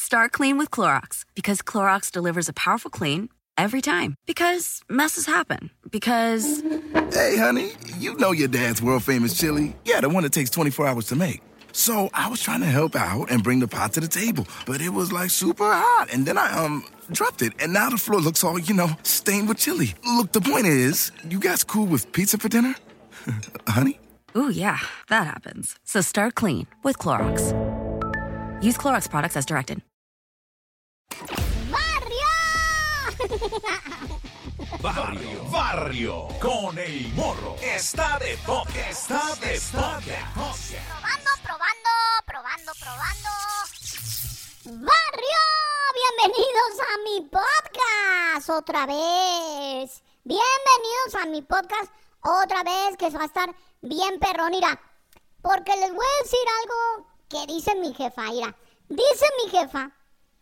Start clean with Clorox because Clorox delivers a powerful clean every time. Because messes happen. Because. Hey, honey, you know your dad's world famous chili. Yeah, the one that takes 24 hours to make. So I was trying to help out and bring the pot to the table, but it was like super hot. And then I, um, dropped it, and now the floor looks all, you know, stained with chili. Look, the point is, you guys cool with pizza for dinner? honey? Ooh, yeah, that happens. So start clean with Clorox. Use Clorox products as directed. Barrio, barrio, con el morro. Está de toque, está de toque. Probando, probando, probando, probando. Barrio, bienvenidos a mi podcast otra vez. Bienvenidos a mi podcast otra vez que va a estar bien perrón, mira. Porque les voy a decir algo que dice mi jefa, mira. Dice mi jefa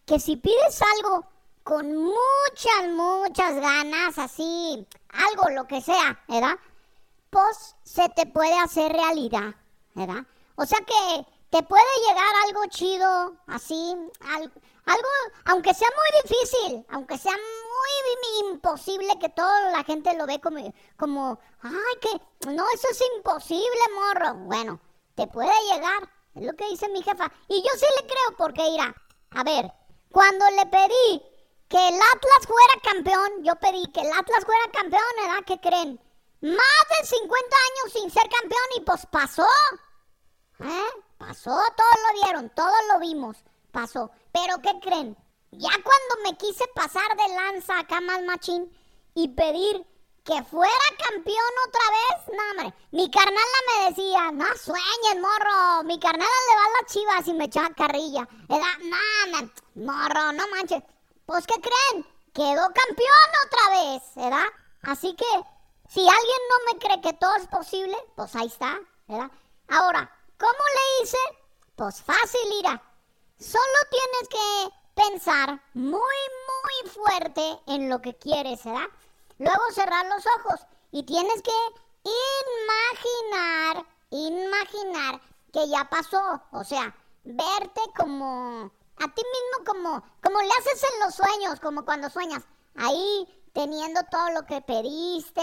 que si pides algo con muchas, muchas ganas, así, algo, lo que sea, ¿verdad? Pues se te puede hacer realidad, ¿verdad? O sea que te puede llegar algo chido, así, algo, aunque sea muy difícil, aunque sea muy imposible que toda la gente lo ve como, como, ay, que, no, eso es imposible, morro. Bueno, te puede llegar, es lo que dice mi jefa. Y yo sí le creo, porque irá, a ver, cuando le pedí que el Atlas fuera campeón, yo pedí que el Atlas fuera campeón, ¿verdad? ¿Qué creen? Más de 50 años sin ser campeón y pues pasó. ¿Eh? Pasó, todos lo vieron, todos lo vimos, pasó. Pero ¿qué creen? Ya cuando me quise pasar de lanza acá más machín y pedir que fuera campeón otra vez, no, hombre. Mi carnala me decía, no sueñes, morro. Mi carnala le va a las chivas y me echaba carrilla. Era, no, morro, no manches. Pues, ¿qué creen? Quedó campeón otra vez, ¿verdad? Así que, si alguien no me cree que todo es posible, pues ahí está, ¿verdad? Ahora, ¿cómo le hice? Pues fácil, Ira. Solo tienes que pensar muy, muy fuerte en lo que quieres, ¿verdad? Luego cerrar los ojos y tienes que imaginar, imaginar que ya pasó, o sea, verte como a ti mismo como, como le haces en los sueños, como cuando sueñas, ahí teniendo todo lo que pediste,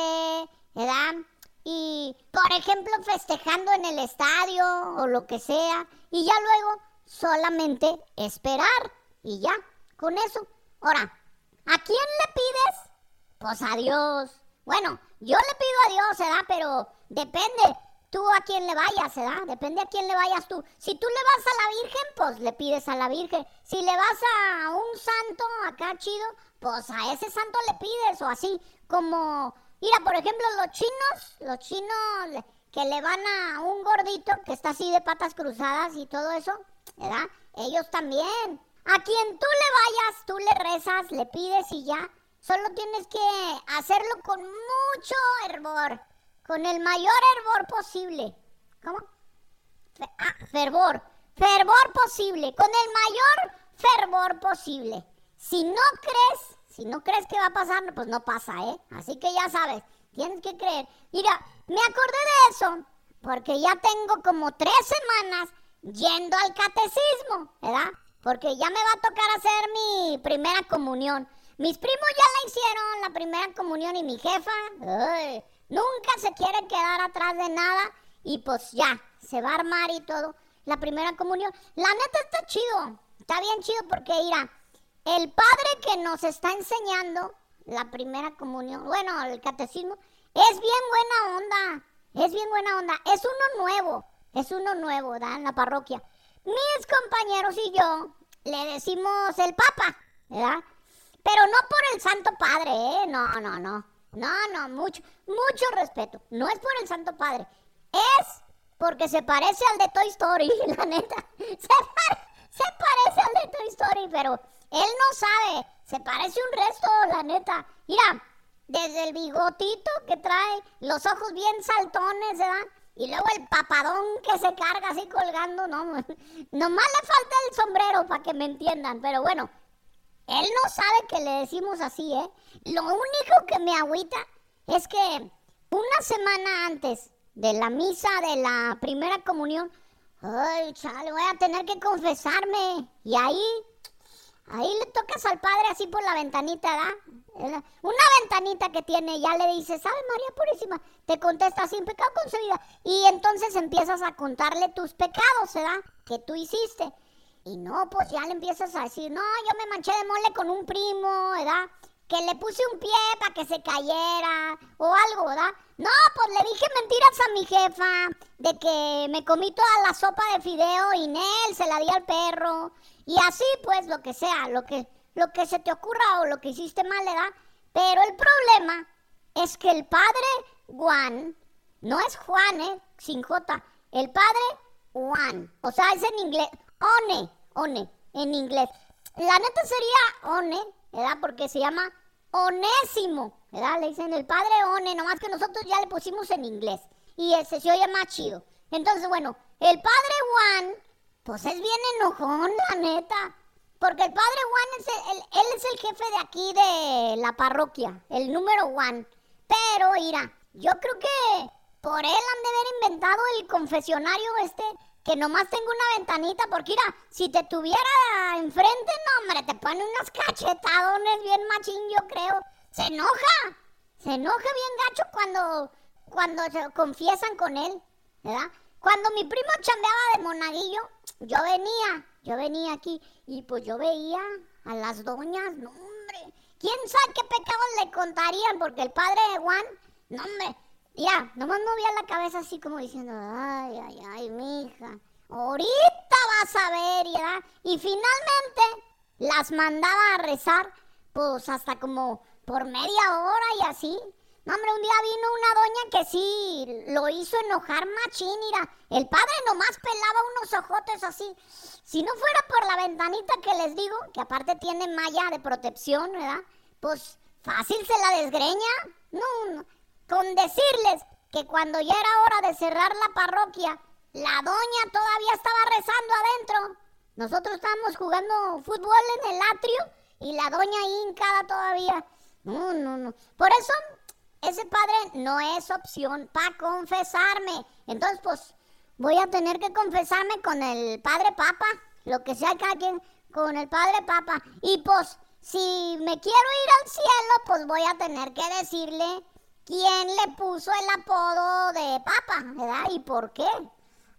¿verdad? Y, por ejemplo, festejando en el estadio o lo que sea, y ya luego solamente esperar, y ya, con eso. Ahora, ¿a quién le pides? Pues a Dios. Bueno, yo le pido a Dios, ¿verdad? Pero depende tú a quién le vayas, ¿verdad? Depende a quién le vayas tú. Si tú le vas a la Virgen, pues le pides a la Virgen. Si le vas a un santo acá chido, pues a ese santo le pides o así. Como, mira, por ejemplo, los chinos, los chinos que le van a un gordito que está así de patas cruzadas y todo eso, ¿verdad? Ellos también. A quien tú le vayas, tú le rezas, le pides y ya. Solo tienes que hacerlo con mucho hervor con el mayor hervor posible. ¿Cómo? ah, fervor. Fervor posible. Con el mayor fervor posible. Si no crees, si no crees que va a pasar, pues no pasa, ¿eh? Así que ya sabes, tienes que creer. Mira, me acordé de eso porque ya tengo como tres semanas yendo al catecismo, ¿verdad? Porque ya me va a tocar hacer mi primera comunión. Mis primos ya la hicieron, la primera comunión, y mi jefa, Nunca se quiere quedar atrás de nada y pues ya, se va a armar y todo. La primera comunión. La neta está chido. Está bien chido porque, mira, el padre que nos está enseñando la primera comunión, bueno, el catecismo, es bien buena onda. Es bien buena onda. Es uno nuevo. Es uno nuevo, ¿verdad? En la parroquia. Mis compañeros y yo le decimos el papa, ¿verdad? Pero no por el Santo Padre, ¿eh? No, no, no. No, no, mucho, mucho respeto. No es por el Santo Padre. Es porque se parece al de Toy Story, la neta. Se, parece al de Toy Story, pero él no sabe. Se parece un resto, la neta. Mira, desde el bigotito que trae, los ojos bien saltones, ¿verdad? Y luego el papadón que se carga así colgando, no, nomás le falta el sombrero para que me entiendan, pero bueno, él no sabe que le decimos así, ¿eh? Lo único que me agüita es que una semana antes de la misa de la primera comunión, ay, chale, voy a tener que confesarme. Y ahí Ahí le tocas al padre así por la ventanita, ¿verdad? Una ventanita que tiene, ya le dices, ¿sabe María Purísima? Te contesta sin pecado concebida. Y entonces empiezas a contarle tus pecados, ¿verdad? Que tú hiciste. Y no, pues ya le empiezas a decir, no, yo me manché de mole con un primo, ¿verdad? Que le puse un pie para que se cayera o algo, ¿verdad? No, pues le dije mentiras a mi jefa de que me comí toda la sopa de fideo y Nel se la di al perro y así pues lo que sea, lo que, lo que se te ocurra o lo que hiciste mal, ¿verdad? Pero el problema es que el padre Juan, no es Juan, ¿eh? Sin J, el padre Juan, o sea, es en inglés, One, One, en inglés. La neta sería One, ¿verdad? Porque se llama Onésimo, ¿verdad? Le dicen el padre One, nomás que nosotros ya le pusimos en inglés. Y ese se oye más chido. Entonces, bueno, el padre Juan pues es bien enojón, la neta. Porque el padre Juan es el, él es el jefe de aquí de la parroquia, el número one. Pero, mira, yo creo que por él han de haber inventado el confesionario este, que nomás tengo una ventanita, porque mira, si te tuviera enfrente, no, hombre, te pone unas cachetadones bien machín, yo creo. Se enoja, se enoja bien gacho cuando, cuando se confiesan con él, ¿verdad? Cuando mi primo chambeaba de monaguillo, yo venía, yo venía aquí y pues yo veía a las doñas, no hombre, quién sabe qué pecados le contarían, porque el padre de Juan, no hombre, ya, nomás movía la cabeza así como diciendo, ay, ay, ay, mi hija, ahorita vas a ver, ¿ya? Y finalmente las mandaba a rezar, pues hasta como por media hora y así. No, hombre, un día vino una doña que sí lo hizo enojar machín, mira. El padre nomás pelaba unos ojotes así. Si no fuera por la ventanita que les digo, que aparte tiene malla de protección, ¿verdad? Pues fácil se la desgreña. No, no. Con decirles que cuando ya era hora de cerrar la parroquia, la doña todavía estaba rezando adentro. Nosotros estábamos jugando fútbol en el atrio y la doña hincada todavía. No, no, no. Por eso ese padre no es opción para confesarme. Entonces, pues, voy a tener que confesarme con el padre papa, lo que sea cada quien, con el padre papa. Y pues, si me quiero ir al cielo, pues voy a tener que decirle quién le puso el apodo de papa, ¿verdad? ¿Y por qué?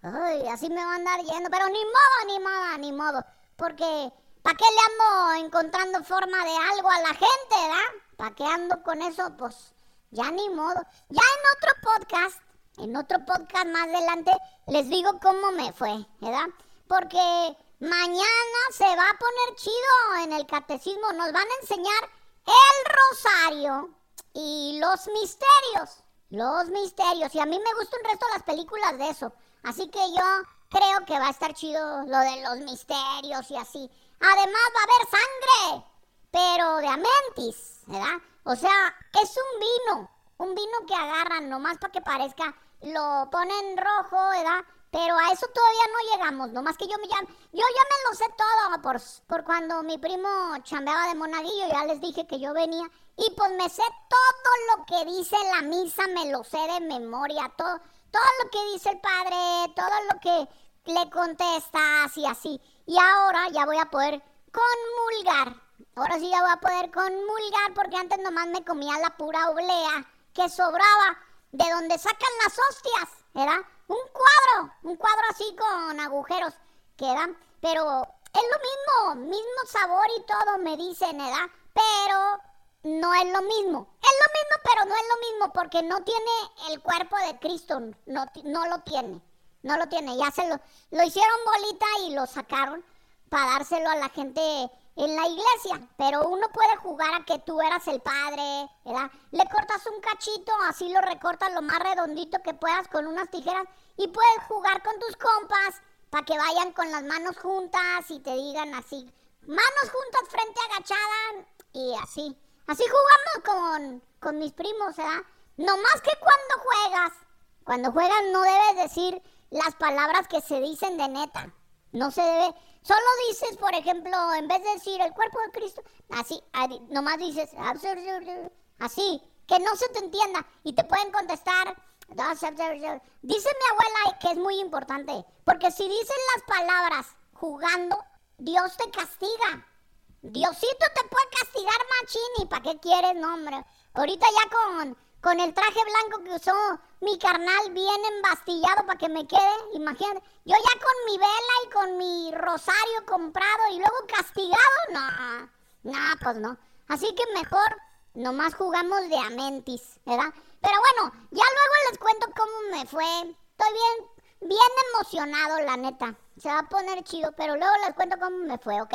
Ay, así me va a andar yendo, pero ni modo, ni modo, ni modo. Porque, ¿para qué le ando encontrando forma de algo a la gente, ¿verdad? ¿Para qué ando con eso? Pues ya ni modo. Ya en otro podcast, en otro podcast más adelante, les digo cómo me fue, ¿verdad? Porque mañana se va a poner chido en el catecismo. Nos van a enseñar el rosario y los misterios. Los misterios. Y a mí me gustan un resto las películas de eso. Así que yo creo que va a estar chido lo de los misterios y así. Además va a haber sangre, pero de amentis, ¿verdad? O sea, es un vino, un vino que agarran nomás para que parezca, lo ponen rojo, ¿verdad? Pero a eso todavía no llegamos, nomás que yo me llamo, yo ya me lo sé todo por, por cuando mi primo chambeaba de monaguillo, ya les dije que yo venía, y pues me sé todo lo que dice la misa, me lo sé de memoria, todo, todo lo que dice el padre, todo lo que le contesta, así, así. Y ahora ya voy a poder conmulgar Ahora sí ya voy a poder conmulgar porque antes nomás me comía la pura oblea que sobraba de donde sacan las hostias, ¿verdad? Un cuadro, un cuadro así con agujeros quedan, pero es lo mismo, mismo sabor y todo me dicen, ¿verdad? Pero no es lo mismo. Es lo mismo, pero no es lo mismo porque no tiene el cuerpo de Cristo, no, no lo tiene, no lo tiene. Ya se lo, lo hicieron bolita y lo sacaron para dárselo a la gente en la iglesia, pero uno puede jugar a que tú eras el padre, ¿verdad? Le cortas un cachito, así lo recortas lo más redondito que puedas con unas tijeras y puedes jugar con tus compas para que vayan con las manos juntas y te digan así manos juntas, frente agachada y así. Así jugamos con, con mis primos, ¿verdad? No más que cuando juegas, cuando juegas no debes decir las palabras que se dicen de neta. No se debe. Solo dices, por ejemplo, en vez de decir el cuerpo de Cristo, así, nomás dices, así, que no se te entienda. Y te pueden contestar. Dice mi abuela que es muy importante, porque si dices las palabras jugando, Dios te castiga. Diosito te puede castigar, machini. ¿Para qué quieres, no, hombre? Ahorita ya con con el traje blanco que usó mi carnal bien embastillado para que me quede, imagínate. Yo ya con mi vela y con mi rosario comprado y luego castigado, no, no, pues no. Así que mejor nomás jugamos de amentis, ¿verdad? Pero bueno, ya luego les cuento cómo me fue. Estoy bien, bien emocionado, la neta. Se va a poner chido, pero luego les cuento cómo me fue, ¿ok?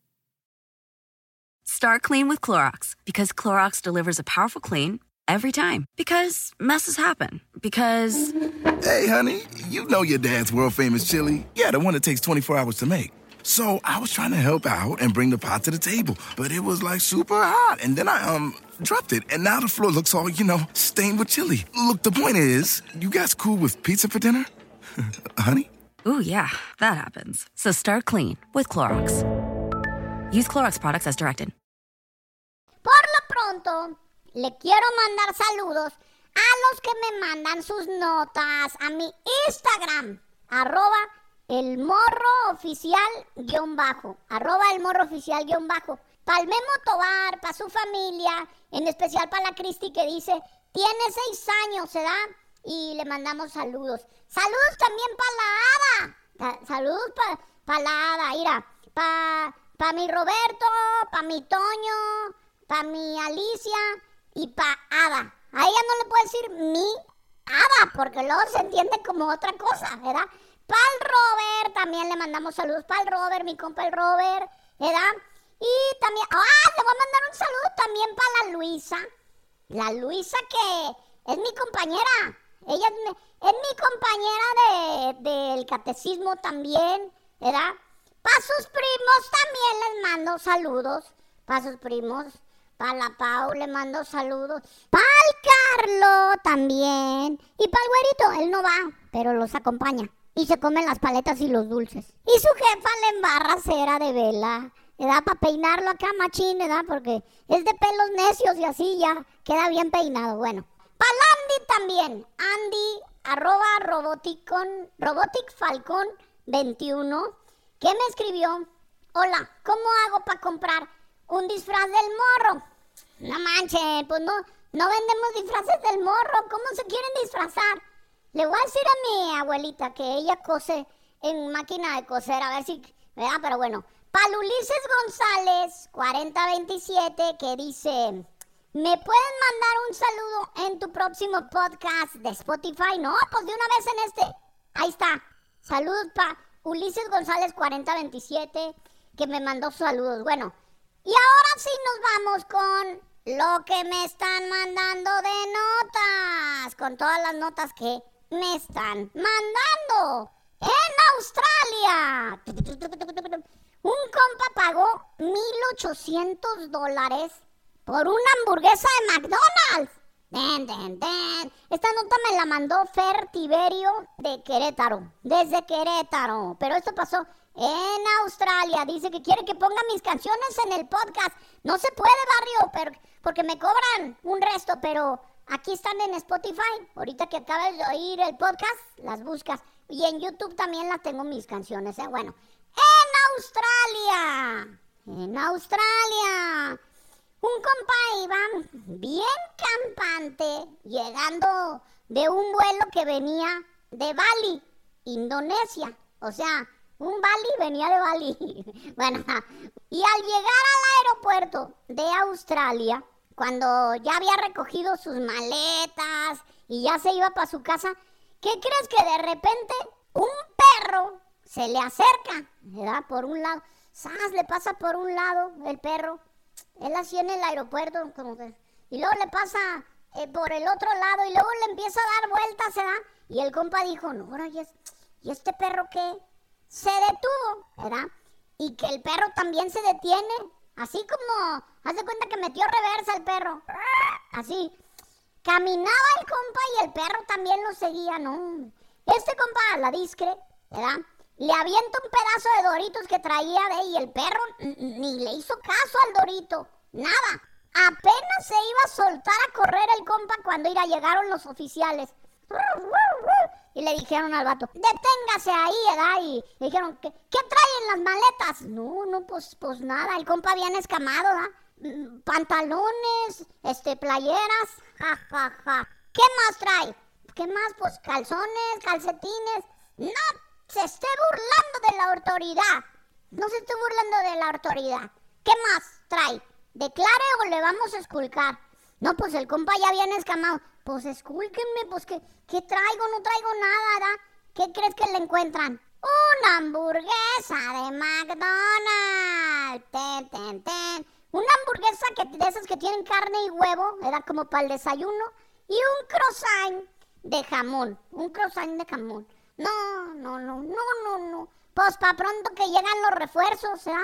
Start clean with Clorox because Clorox delivers a powerful clean every time. Because messes happen. Because. Hey, honey, you know your dad's world famous chili. Yeah, the one that takes 24 hours to make. So I was trying to help out and bring the pot to the table, but it was like super hot. And then I, um, dropped it, and now the floor looks all, you know, stained with chili. Look, the point is, you guys cool with pizza for dinner? honey? Ooh, yeah, that happens. So start clean with Clorox. Use Clorox products as directed. Por lo pronto. le quiero mandar saludos a los que me mandan sus notas a mi Instagram, arroba el morro oficial guion bajo, arroba el morro oficial guion bajo. Para el Memo Tobar, para su familia, en especial para la Cristi que dice, tiene seis años, ¿se da? Y le mandamos saludos. Saludos también para la Hada. Saludos para pa la Hada, mira. Para pa mi Roberto, para mi Toño, para mi Alicia y pa Ada. A ella no le puede decir mi Ada, porque luego se entiende como otra cosa, ¿verdad? Pal Robert, también le mandamos saludos para el Robert, mi compa el Robert, ¿verdad? Y también, ah, le voy a mandar un saludo también para la Luisa. La Luisa que es mi compañera. Ella es, mi compañera de, del catecismo también, ¿verdad? Para sus primos también les mando saludos. Para sus primos. Para la Pau le mando saludos. Para el Carlo también. Y para el güerito, él no va, pero los acompaña. Y se comen las paletas y los dulces. Y su jefa le embarra cera de vela. Le da para peinarlo acá machín, ¿verdad? Porque es de pelos necios y así ya queda bien peinado. Bueno. Para Andy también. Andy, arroba roboticon, robotic falcon 21. ¿Qué me escribió? Hola, ¿cómo hago para comprar un disfraz del morro? No manches, pues no, no vendemos disfraces del morro. ¿Cómo se quieren disfrazar? Le voy a decir a mi abuelita que ella cose en máquina de coser, a ver si, ¿verdad? Pero bueno, Palulices González, 4027, que dice, ¿me pueden mandar un saludo en tu próximo podcast de Spotify? No, pues de una vez en este. Ahí está. Saludos para Ulises González 4027, que me mandó saludos. Bueno, y ahora sí nos vamos con lo que me están mandando de notas, con todas las notas que me están mandando. En Australia, un compa pagó 1.800 dólares por una hamburguesa de McDonald's. Den, den, den. Esta nota me la mandó Fer Tiberio de Querétaro, desde Querétaro. Pero esto pasó en Australia. Dice que quiere que ponga mis canciones en el podcast. No se puede, barrio, pero, porque me cobran un resto, pero aquí están en Spotify. Ahorita que acabas de oír el podcast, las buscas. Y en YouTube también las tengo mis canciones, ¿eh? Bueno, en Australia. En Australia. Un compa iba bien campante, llegando de un vuelo que venía de Bali, Indonesia. O sea, un Bali venía de Bali. bueno, y al llegar al aeropuerto de Australia, cuando ya había recogido sus maletas y ya se iba para su casa, ¿qué crees que de repente un perro se le acerca, ¿verdad? Por un lado. ¡Sas! Le pasa por un lado el perro. Él así en el aeropuerto, como que... Y luego le pasa eh, por el otro lado y luego le empieza a dar vueltas, ¿verdad? Y el compa dijo, no, ahora, ¿y, ¿y este perro qué? Se detuvo, ¿verdad? Y que el perro también se detiene. Así como, haz de cuenta que metió reversa el perro. Así. Caminaba el compa y el perro también lo seguía, ¿no? Este compa, la discre, ¿verdad? Le avienta un pedazo de doritos que traía de y el perro ni le hizo caso al dorito. Nada. Apenas se iba a soltar a correr el compa cuando llegaron los oficiales. Y le dijeron al vato, deténgase ahí, ¿verdad? Y le dijeron, ¿qué, ¿qué traen las maletas? No, no, pues, pues nada, el compa bien escamado, ¿verdad? Mm, pantalones, este, playeras, ja, ja, ja. ¿Qué más trae? ¿Qué más? Pues calzones, calcetines. No se esté burlando de la autoridad. No se esté burlando de la autoridad. ¿Qué más trae? ¿Declare o le vamos a esculcar? No, pues el compa ya viene escamado. Pues escúlquenme, pues ¿qué, ¿qué traigo? No traigo nada, ¿verdad? ¿Qué crees que le encuentran? Una hamburguesa de McDonald's. Ten, ten, ten. Una hamburguesa que, de esas que tienen carne y huevo, era como para el desayuno. Y un croissant de jamón. Un croissant de jamón. No, no, no, no, no, no. Pues para pronto que llegan los refuerzos, ¿ya?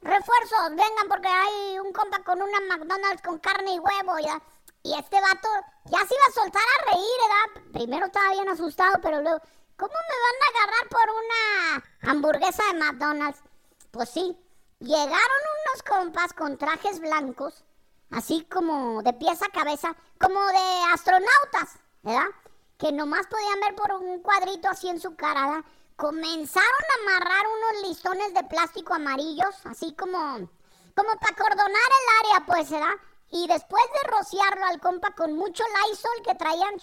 Refuerzos, vengan porque hay un compa con una McDonald's con carne y huevo, ¿ya? Y este vato ya se iba a soltar a reír, ¿verdad? Primero estaba bien asustado, pero luego, ¿cómo me van a agarrar por una hamburguesa de McDonald's? Pues sí, llegaron unos compas con trajes blancos, así como de pies a cabeza, como de astronautas, ¿verdad? Que nomás podían ver por un cuadrito así en su cara, Comenzaron a amarrar unos listones de plástico amarillos, así como, como para cordonar el área, pues, ¿verdad? Y después de rociarlo al compa con mucho Lysol que traían,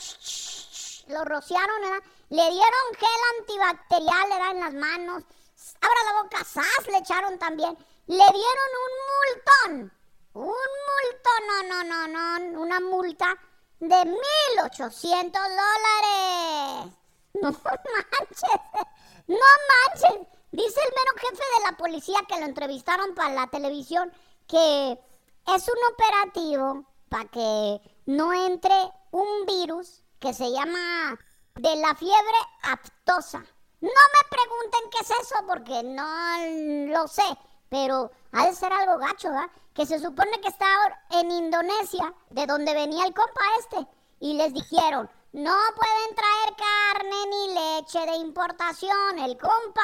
lo rociaron, ¿verdad? Le dieron gel antibacterial, ¿verdad? En las manos. Abra la boca, ¡zas! Le echaron también. Le dieron un multón. Un multón, no, no, no, no. Una multa de 1.800 dólares. No manches. No manches. Dice el mero jefe de la policía que lo entrevistaron para la televisión que es un operativo para que no entre un virus que se llama de la fiebre aptosa. No me pregunten qué es eso porque no lo sé, pero ha de ser algo gacho, ¿verdad? Que se supone que está en Indonesia, de donde venía el compa este, y les dijeron, no pueden traer carne ni leche de importación. El compa,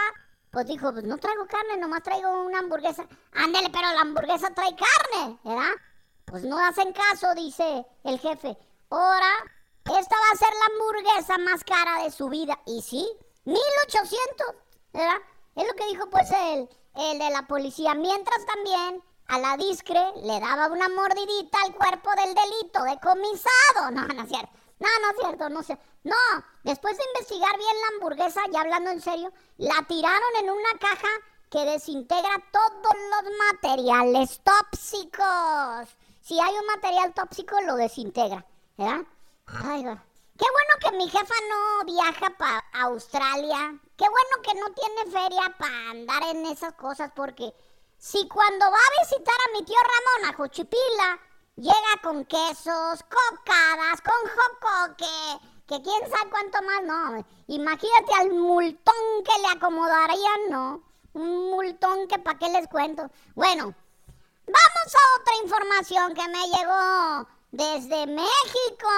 pues dijo, pues no traigo carne, nomás traigo una hamburguesa. Ándele, pero la hamburguesa trae carne, ¿verdad? Pues no hacen caso, dice el jefe. Ahora, esta va a ser la hamburguesa más cara de su vida. Y sí, 1800, ¿verdad? Es lo que dijo pues el, el de la policía. Mientras también a la discre le daba una mordidita al cuerpo del delito decomisado. No, no es cierto. No, no es cierto, no sé. No, después de investigar bien la hamburguesa, ya hablando en serio, la tiraron en una caja que desintegra todos los materiales tóxicos. Si hay un material tóxico, lo desintegra, ¿verdad? Ay, Qué bueno que mi jefa no viaja para Australia. Qué bueno que no tiene feria para andar en esas cosas, porque si cuando va a visitar a mi tío Ramón a Juchipila Llega con quesos, cocadas, con jocoque, que quién sabe cuánto más, no. Imagínate al multón que le acomodarían, no. Un multón que para qué les cuento. Bueno, vamos a otra información que me llegó desde México.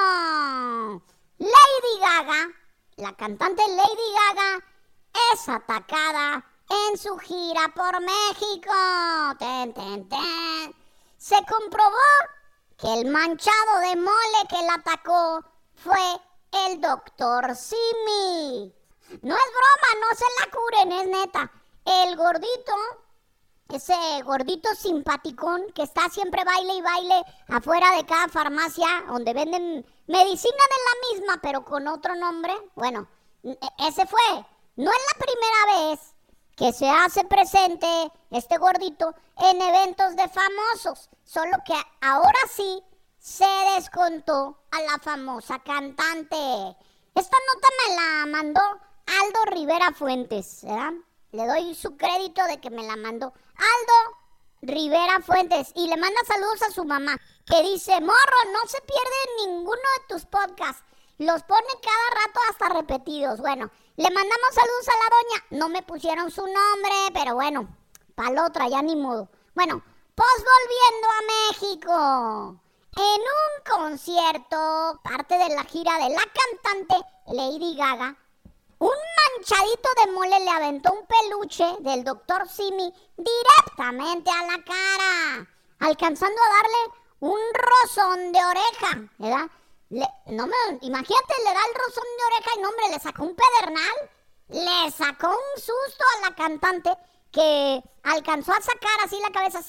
Lady Gaga, la cantante Lady Gaga, es atacada en su gira por México. Se comprobó que el manchado de mole que la atacó fue el doctor Simi. No es broma, no se la curen, es neta. El gordito, ese gordito simpaticón que está siempre baile y baile afuera de cada farmacia donde venden medicina de la misma pero con otro nombre, bueno, e, ese fue. No es la primera vez que se hace presente, este gordito, en eventos de famosos. Solo que ahora sí se descontó a la famosa cantante. Esta nota me la mandó Aldo Rivera Fuentes. Le doy su crédito de que me la mandó. Aldo Rivera Fuentes y le manda saludos a su mamá, que dice, morro, no se pierde ninguno de tus podcasts. Los pone cada rato hasta repetidos. Bueno, le mandamos saludos a la doña. No me pusieron su nombre, pero bueno, para la otra, ya ni modo. Bueno, pues volviendo a México. En un concierto, parte de la gira de la cantante Lady Gaga, un manchadito de mole le aventó un peluche del doctor Simi directamente a la cara, alcanzando a darle un rozón de oreja, ¿verdad? No me, imagínate, le da el rozón de oreja y no, hombre, le sacó un pedernal, le sacó un susto a la cantante que alcanzó a sacar así la cabeza,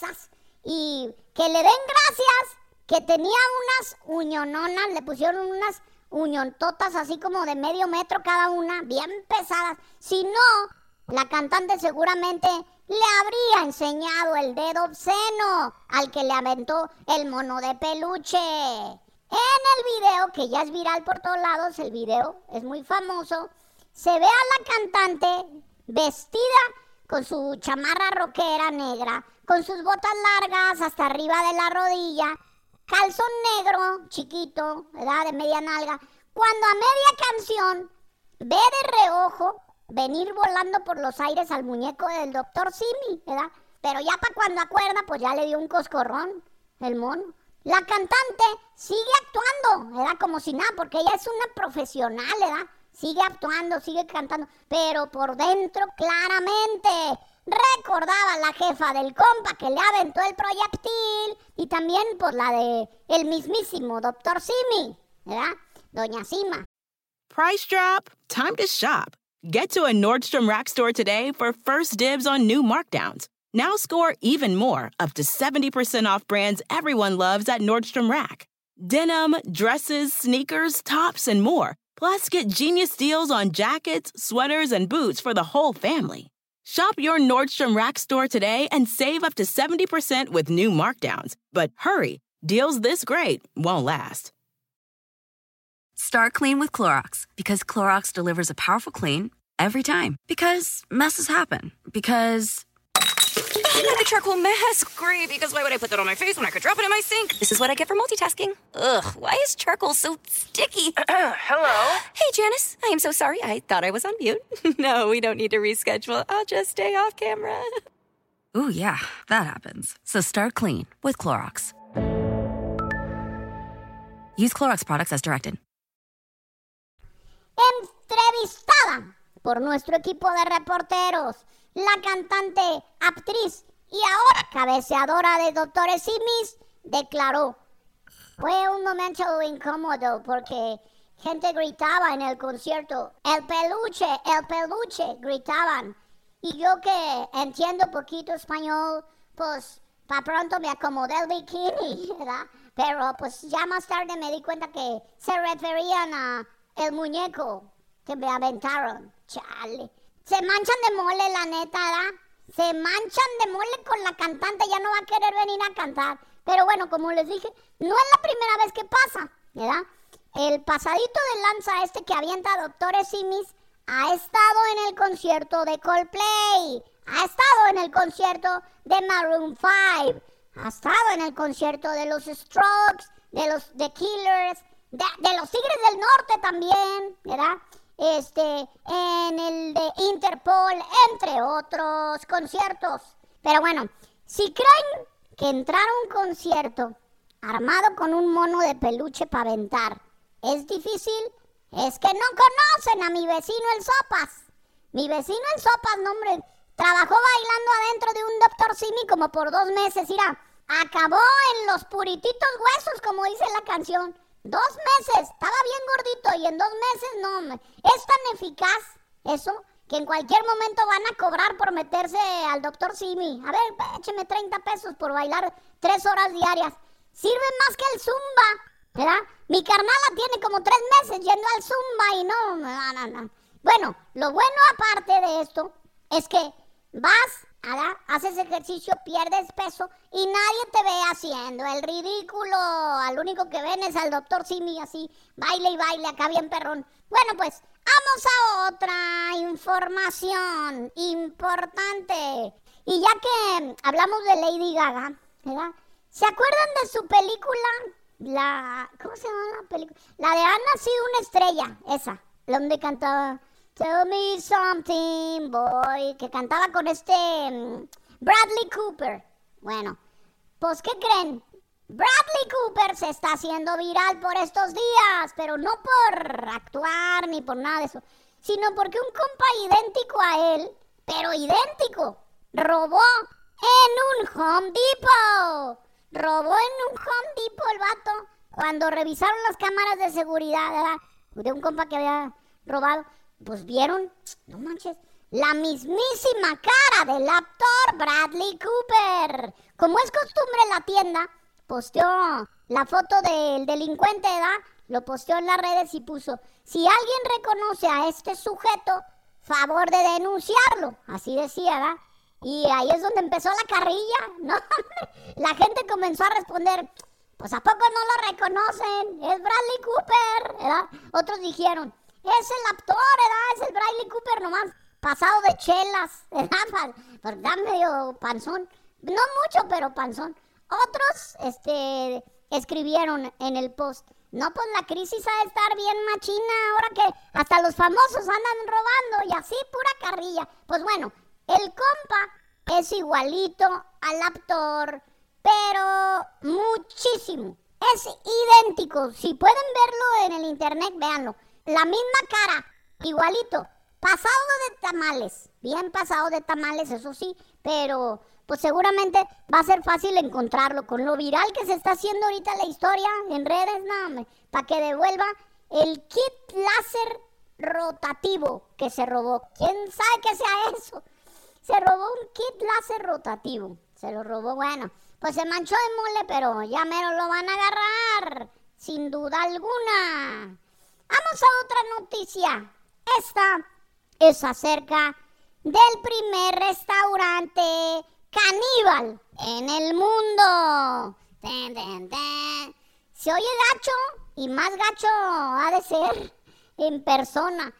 y que le den gracias, que tenía unas uñononas, le pusieron unas uñontotas así como de medio metro cada una, bien pesadas. Si no, la cantante seguramente le habría enseñado el dedo obsceno al que le aventó el mono de peluche. En el video, que ya es viral por todos lados, el video es muy famoso, se ve a la cantante vestida con su chamarra roquera negra, con sus botas largas hasta arriba de la rodilla, calzón negro, chiquito, ¿verdad? De media nalga. Cuando a media canción ve de reojo venir volando por los aires al muñeco del doctor Simi, ¿verdad? Pero ya para cuando acuerda, pues ya le dio un coscorrón el mono. La cantante sigue actuando, ¿verdad? Como si nada, porque ella es una profesional, ¿verdad? Sigue actuando, sigue cantando, pero por dentro claramente recordaba la jefa del compa que le aventó el proyectil y también por la de el mismísimo doctor Simi, ¿verdad? Doña Sima. Price drop? Time to shop. Get to a Nordstrom Rack store today for first dibs on new markdowns. Now score even more, up to 70% off brands everyone loves at Nordstrom Rack. Denim, dresses, sneakers, tops, and more. Plus, get genius deals on jackets, sweaters, and boots for the whole family. Shop your Nordstrom Rack store today and save up to 70% with new markdowns. But hurry, deals this great won't last. Start clean with Clorox because Clorox delivers a powerful clean every time. Because messes happen. Because the charcoal mask. Great, because why would I put that on my face when I could drop it in my sink? This is what I get for multitasking. Ugh, why is charcoal so sticky? Hello? Hey, Janice. I am so sorry. I thought I was on mute. no, we don't need to reschedule. I'll just stay off camera. Ooh, yeah, that happens. So start clean with Clorox. Use Clorox products as directed. Entrevistada por nuestro equipo de reporteros. La cantante, actriz y ahora cabeceadora de Doctores Simis, declaró, fue un momento incómodo porque gente gritaba en el concierto, el peluche, el peluche, gritaban. Y yo que entiendo poquito español, pues para pronto me acomodé el bikini, ¿verdad? Pero pues ya más tarde me di cuenta que se referían a el muñeco que me aventaron. Chale. Se manchan de mole, la neta, ¿verdad? Se manchan de mole con la cantante, ya no va a querer venir a cantar. Pero bueno, como les dije, no es la primera vez que pasa, ¿verdad? El pasadito de lanza este que avienta Doctores Simis ha estado en el concierto de Coldplay, ha estado en el concierto de Maroon 5, ha estado en el concierto de los Strokes, de los The Killers, de, de los Tigres del Norte también, ¿verdad? Este, en el de Interpol, entre otros conciertos. Pero bueno, si creen que entrar a un concierto armado con un mono de peluche para aventar es difícil, es que no conocen a mi vecino el Sopas. Mi vecino el Sopas, no hombre, trabajó bailando adentro de un Doctor Simi como por dos meses, irá. Acabó en los purititos huesos, como dice la canción. Dos meses, gordito y en dos meses no, es tan eficaz eso que en cualquier momento van a cobrar por meterse al doctor Simi. A ver, écheme 30 pesos por bailar tres horas diarias. Sirve más que el zumba, ¿verdad? Mi carnala tiene como tres meses yendo al zumba y no, no, no, no. Bueno, lo bueno aparte de esto es que vas, haces ejercicio, pierdes peso y nadie te ve haciendo el ridículo. Al único que ven es al doctor Simi así, baile y baile, acá bien perrón. Bueno, pues vamos a otra información importante. Y ya que hablamos de Lady Gaga, ¿verdad? ¿Se acuerdan de su película? La. ¿Cómo se llama la película? La de Ana sido una estrella, esa. Donde cantaba. Tell me something, boy. Que cantaba con este. mm, Bradley Cooper. Bueno, pues, ¿qué creen? Bradley Cooper se está haciendo viral por estos días, pero no por actuar ni por nada de eso, sino porque un compa idéntico a él, pero idéntico, robó en un Home Depot. Robó en un Home Depot el vato cuando revisaron las cámaras de seguridad de un compa que había robado. Pues vieron, no manches, la mismísima cara del actor Bradley Cooper. Como es costumbre en la tienda, posteó la foto del delincuente, ¿verdad? Lo posteó en las redes y puso, si alguien reconoce a este sujeto, favor de denunciarlo. Así decía, ¿verdad? Y ahí es donde empezó la carrilla, ¿no? La gente comenzó a responder, pues ¿a poco no lo reconocen? Es Bradley Cooper, ¿verdad? Otros dijeron, es el actor, ¿verdad? Es el Bradley Cooper nomás, pasado de chelas, ¿verdad? Está medio panzón. No mucho, pero panzón. Otros, este, escribieron en el post, no, pues la crisis ha de estar bien machina ahora que hasta los famosos andan robando y así pura carrilla. Pues bueno, el compa es igualito al actor, pero muchísimo. Es idéntico. Si pueden verlo en el internet, véanlo. La misma cara, igualito. Pasado de tamales. Bien pasado de tamales, eso sí. Pero pues seguramente va a ser fácil encontrarlo. Con lo viral que se está haciendo ahorita la historia en redes, no, para que devuelva el kit láser rotativo que se robó. ¿Quién sabe qué sea eso? Se robó un kit láser rotativo. Se lo robó, bueno. Pues se manchó de mole, pero ya mero lo van a agarrar. Sin duda alguna. Vamos a otra noticia. Esta es acerca del primer restaurante caníbal en el mundo. Ten. Se oye gacho y más gacho ha de ser en persona.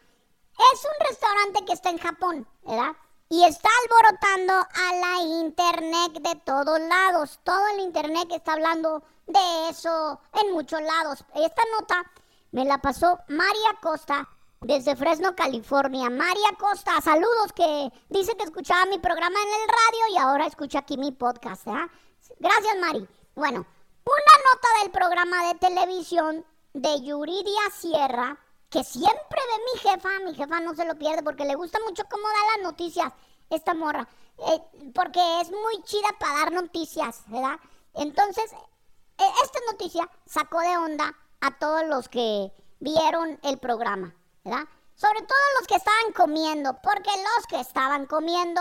Es un restaurante que está en Japón, ¿verdad? Y está alborotando a la internet de todos lados. Todo el internet está hablando de eso en muchos lados. Esta nota me la pasó María Costa desde Fresno, California. María Costa, saludos que dice que escuchaba mi programa en el radio y ahora escucha aquí mi podcast. ¿eh? Gracias, Mari. Bueno, una nota del programa de televisión de Yuridia Sierra, que siempre ve mi jefa, mi jefa no se lo pierde porque le gusta mucho cómo da las noticias esta morra, eh, porque es muy chida para dar noticias, ¿verdad? Entonces, eh, esta noticia sacó de onda a todos los que vieron el programa, ¿verdad? Sobre todo los que estaban comiendo, porque los que estaban comiendo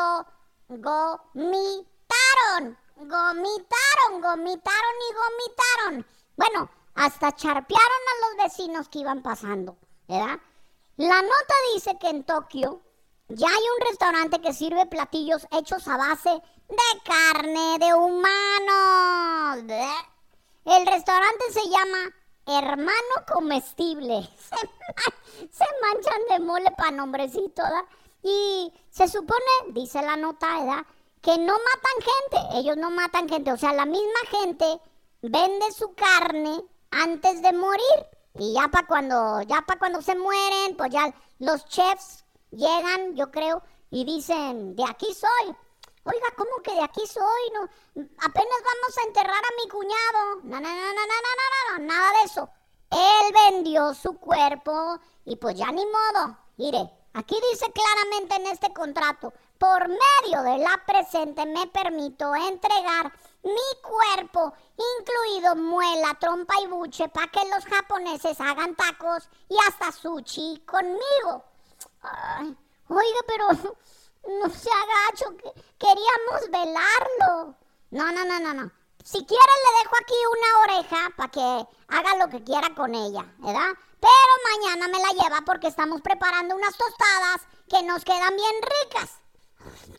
gomitaron, gomitaron, gomitaron y gomitaron. Bueno, hasta charpearon a los vecinos que iban pasando, ¿verdad? La nota dice que en Tokio ya hay un restaurante que sirve platillos hechos a base de carne de humanos. El restaurante se llama Hermano Comestible. Se, man- se manchan de mole para nombrecito. Y se supone, dice la nota, ¿verdad? Que no matan gente. Ellos no matan gente. O sea, la misma gente vende su carne antes de morir. Y ya para cuando, ya para cuando se mueren, pues ya los chefs llegan, yo creo, y dicen, de aquí soy. Oiga, ¿cómo que de aquí soy? No, apenas vamos a enterrar a mi cuñado. No, no, no, nada de eso. Él vendió su cuerpo y pues ya ni modo. Mire, aquí dice claramente en este contrato, por medio de la presente me permito entregar mi cuerpo, incluido muela, trompa y buche, para que los japoneses hagan tacos y hasta sushi conmigo. Oiga, pero no se agacho, que queríamos velarlo. No, no, no, no, no. Si quiere le dejo aquí una oreja para que haga lo que quiera con ella, ¿verdad? Pero mañana me la lleva porque estamos preparando unas tostadas que nos quedan bien ricas.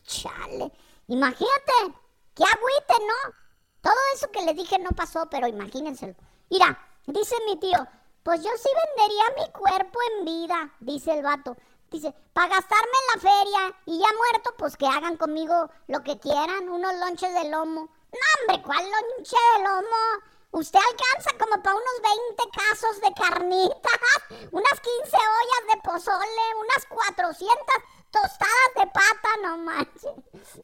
Chale. Imagínate. Qué agüite, ¿no? Todo eso que le dije no pasó, pero imagínenselo. Mira, dice mi tío, pues yo sí vendería mi cuerpo en vida, dice el vato. Dice, para gastarme en la feria y ya muerto, pues que hagan conmigo lo que quieran, unos lonches de lomo. No, hombre, ¿cuál lonche de lomo? Usted alcanza como para unos 20 casos de carnitas, unas 15 ollas de pozole, unas 400 tostadas de pata, no manches.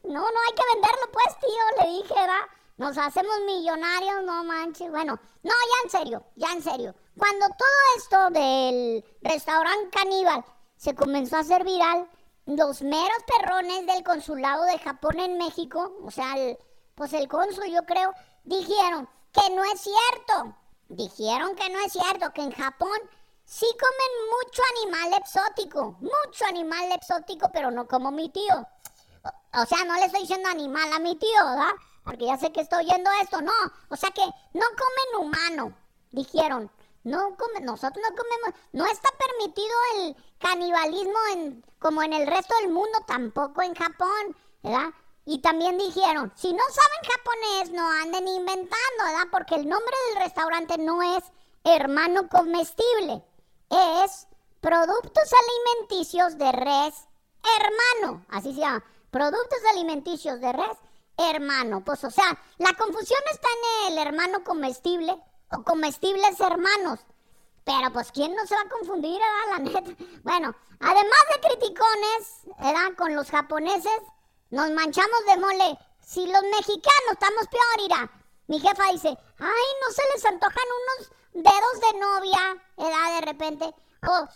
No, no hay que venderlo pues, tío, le dije, va. Nos hacemos millonarios, no manches. Bueno, no, ya en serio, ya en serio. Cuando todo esto del restaurante caníbal se comenzó a hacer viral, los meros perrones del consulado de Japón en México, o sea, pues el cónsul yo creo, dijeron que no es cierto. Dijeron que no es cierto, que en Japón sí comen mucho animal exótico, mucho animal exótico, pero no como mi tío. O, sea, no le estoy diciendo animal a mi tío, ¿verdad? Porque ya sé que estoy oyendo esto, no. O sea que no comen humano, dijeron. No nosotros no comemos, no está permitido el canibalismo como en el resto del mundo, tampoco en Japón, ¿verdad? Y también dijeron, si no saben japonés, no anden inventando, ¿verdad? Porque el nombre del restaurante no es hermano comestible, es productos alimenticios de res hermano, así se llama, productos alimenticios de res hermano. Pues o sea, la confusión está en el hermano comestible o comestibles hermanos. Pero pues, ¿quién no se va a confundir, ¿verdad? La neta. Bueno, además de criticones, ¿verdad? Con los japoneses, nos manchamos de mole. Si los mexicanos estamos peor, irá. Mi jefa dice, ay, no se les antojan unos dedos de novia, ¿verdad? De repente. O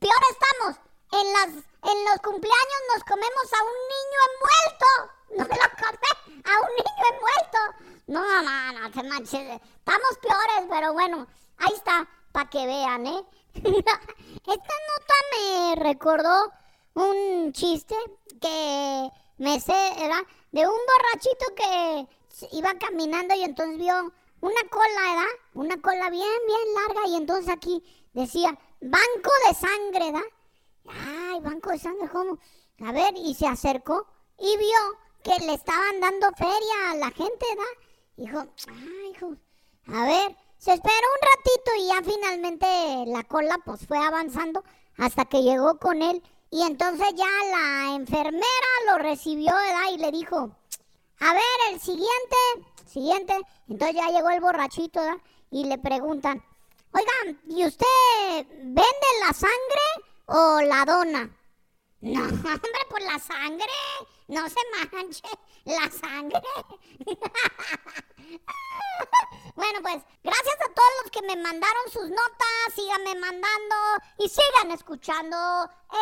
peor estamos, en, las, en los cumpleaños nos comemos a un niño envuelto. No me lo corté, a un niño envuelto. No, no, no, se manches. Estamos peores, pero bueno, ahí está, para que vean, ¿eh? Esta nota me recordó un chiste que me sé, ¿verdad? De un borrachito que iba caminando y entonces vio una cola, ¿verdad? Una cola bien, bien larga y entonces aquí decía, banco de sangre, ¿verdad? Ay, banco de sangre, ¿cómo? A ver, y se acercó y vio que le estaban dando feria a la gente, ¿verdad? Dijo, ay, hijo, a ver, se esperó un ratito y ya finalmente la cola pues fue avanzando hasta que llegó con él. Y entonces ya la enfermera lo recibió, ¿verdad? Y le dijo, a ver, el siguiente, siguiente. Entonces ya llegó el borrachito, ¿verdad? Y le preguntan, oigan, ¿y usted vende la sangre o la dona? No, hombre, por la sangre. No se manche la sangre. bueno, pues gracias a todos los que me mandaron sus notas. Síganme mandando y sigan escuchando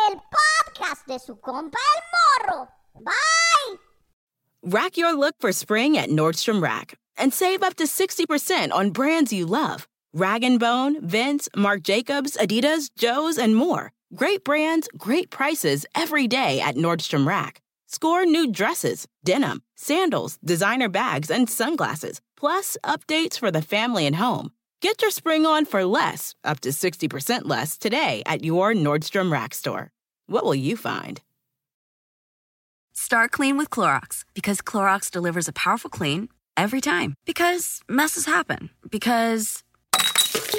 el podcast de su compa El Morro. Bye. Rack your look for spring at Nordstrom Rack and save up to 60% on brands you love. Rag & Bone, Vince, Marc Jacobs, Adidas, Joe's, and more. Great brands, great prices every day at Nordstrom Rack. Score new dresses, denim, sandals, designer bags, and sunglasses, plus updates for the family and home. Get your spring on for less, up to 60% less, today at your Nordstrom Rack store. What will you find? Start clean with Clorox because Clorox delivers a powerful clean every time. Because messes happen. Because